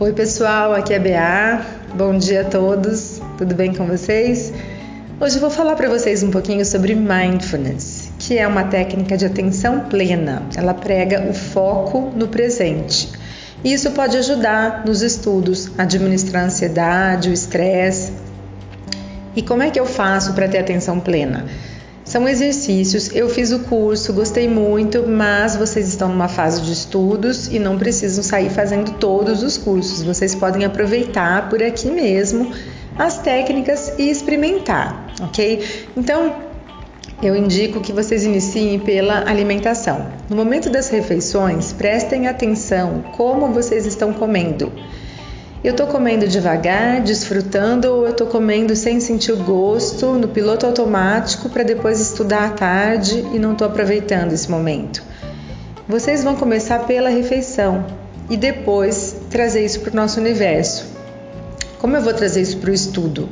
Oi, pessoal, aqui é a BA. Bom dia a todos. Tudo bem com vocês? Hoje eu vou falar para vocês um pouquinho sobre mindfulness, que é uma técnica de atenção plena. Ela prega o foco no presente. E isso pode ajudar nos estudos, administrar a ansiedade, o estresse. E como é que eu faço para ter atenção plena? São exercícios, eu fiz o curso, gostei muito, mas vocês estão numa fase de estudos e não precisam sair fazendo todos os cursos. Vocês podem aproveitar por aqui mesmo as técnicas e experimentar, ok? Então, eu indico que vocês iniciem pela alimentação. No momento das refeições, prestem atenção como vocês estão comendo. Eu estou comendo devagar, desfrutando, ou eu estou comendo sem sentir o gosto, no piloto automático, para depois estudar à tarde e não estou aproveitando esse momento. Vocês vão começar pela refeição e depois trazer isso para o nosso universo. Como eu vou trazer isso para o estudo?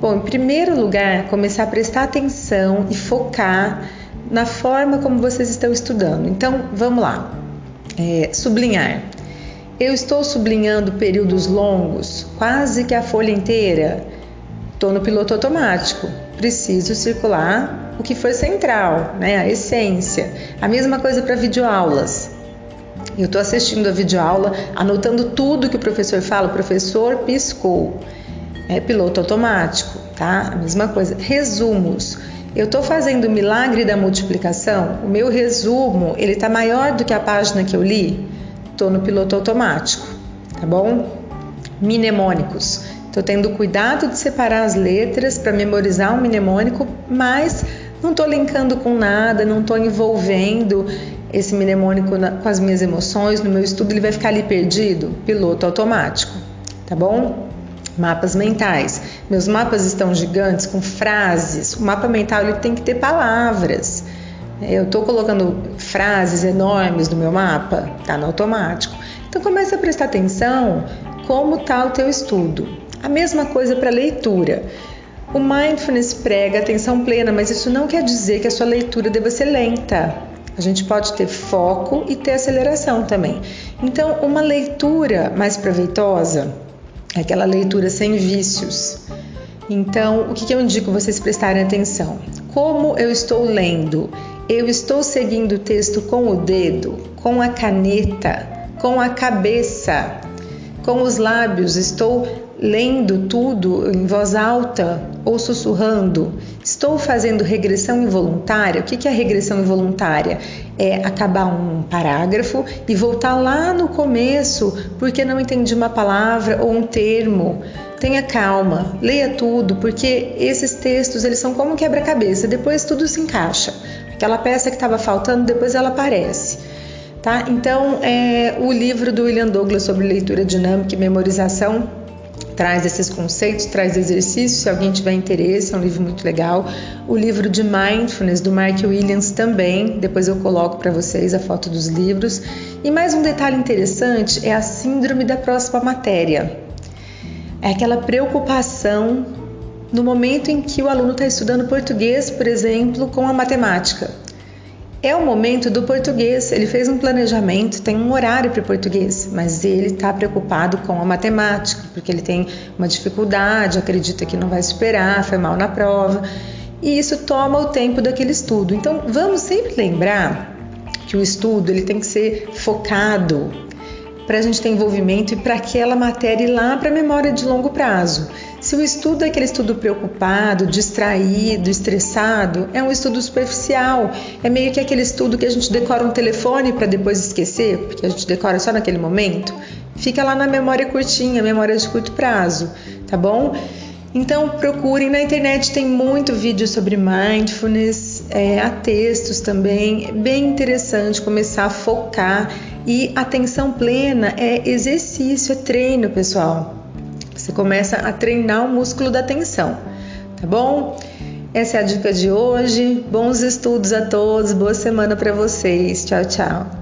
Bom, em primeiro lugar, começar a prestar atenção e focar na forma como vocês estão estudando. Então, vamos lá. É, sublinhar. Eu estou sublinhando períodos longos, quase que a folha inteira. Estou no piloto automático. Preciso circular o que foi central, né? a essência. A mesma coisa para videoaulas. Eu estou assistindo a videoaula, anotando tudo que o professor fala. O professor piscou. É piloto automático, tá? A mesma coisa. Resumos. Eu estou fazendo o milagre da multiplicação. O meu resumo ele está maior do que a página que eu li estou no piloto automático, tá bom? Mnemônicos. Estou tendo cuidado de separar as letras para memorizar um mnemônico, mas não estou linkando com nada, não estou envolvendo esse mnemônico na, com as minhas emoções. No meu estudo ele vai ficar ali perdido. Piloto automático, tá bom? Mapas mentais. Meus mapas estão gigantes com frases. O mapa mental ele tem que ter palavras. Eu estou colocando frases enormes no meu mapa, tá no automático. Então comece a prestar atenção como está o teu estudo. A mesma coisa para leitura. O mindfulness prega atenção plena, mas isso não quer dizer que a sua leitura deva ser lenta. A gente pode ter foco e ter aceleração também. Então, uma leitura mais proveitosa é aquela leitura sem vícios. Então, o que eu indico vocês prestarem atenção? Como eu estou lendo? Eu estou seguindo o texto com o dedo, com a caneta, com a cabeça, com os lábios, estou lendo tudo em voz alta ou sussurrando? Estou fazendo regressão involuntária? O que é regressão involuntária? É acabar um parágrafo e voltar lá no começo porque não entendi uma palavra ou um termo. Tenha calma, leia tudo, porque esses textos eles são como quebra-cabeça. Depois tudo se encaixa. Aquela peça que estava faltando, depois ela aparece. Tá? Então, é, o livro do William Douglas sobre leitura dinâmica e memorização traz esses conceitos, traz exercícios, se alguém tiver interesse, é um livro muito legal. O livro de Mindfulness do Mark Williams também, depois eu coloco para vocês a foto dos livros. E mais um detalhe interessante é a síndrome da próxima matéria. É aquela preocupação no momento em que o aluno está estudando português, por exemplo, com a matemática. É o momento do português. Ele fez um planejamento, tem um horário para o português, mas ele está preocupado com a matemática, porque ele tem uma dificuldade, acredita que não vai superar, foi mal na prova, e isso toma o tempo daquele estudo. Então, vamos sempre lembrar que o estudo ele tem que ser focado para a gente ter envolvimento e para aquela matéria ir lá para a memória de longo prazo. Se o estudo é aquele estudo preocupado, distraído, estressado, é um estudo superficial. É meio que aquele estudo que a gente decora um telefone para depois esquecer, porque a gente decora só naquele momento. Fica lá na memória curtinha, memória de curto prazo, tá bom? Então procurem na internet, tem muito vídeo sobre mindfulness, é, há textos também, é bem interessante começar a focar e atenção plena é exercício, é treino, pessoal. Você começa a treinar o músculo da atenção, tá bom? Essa é a dica de hoje. Bons estudos a todos, boa semana para vocês. Tchau, tchau.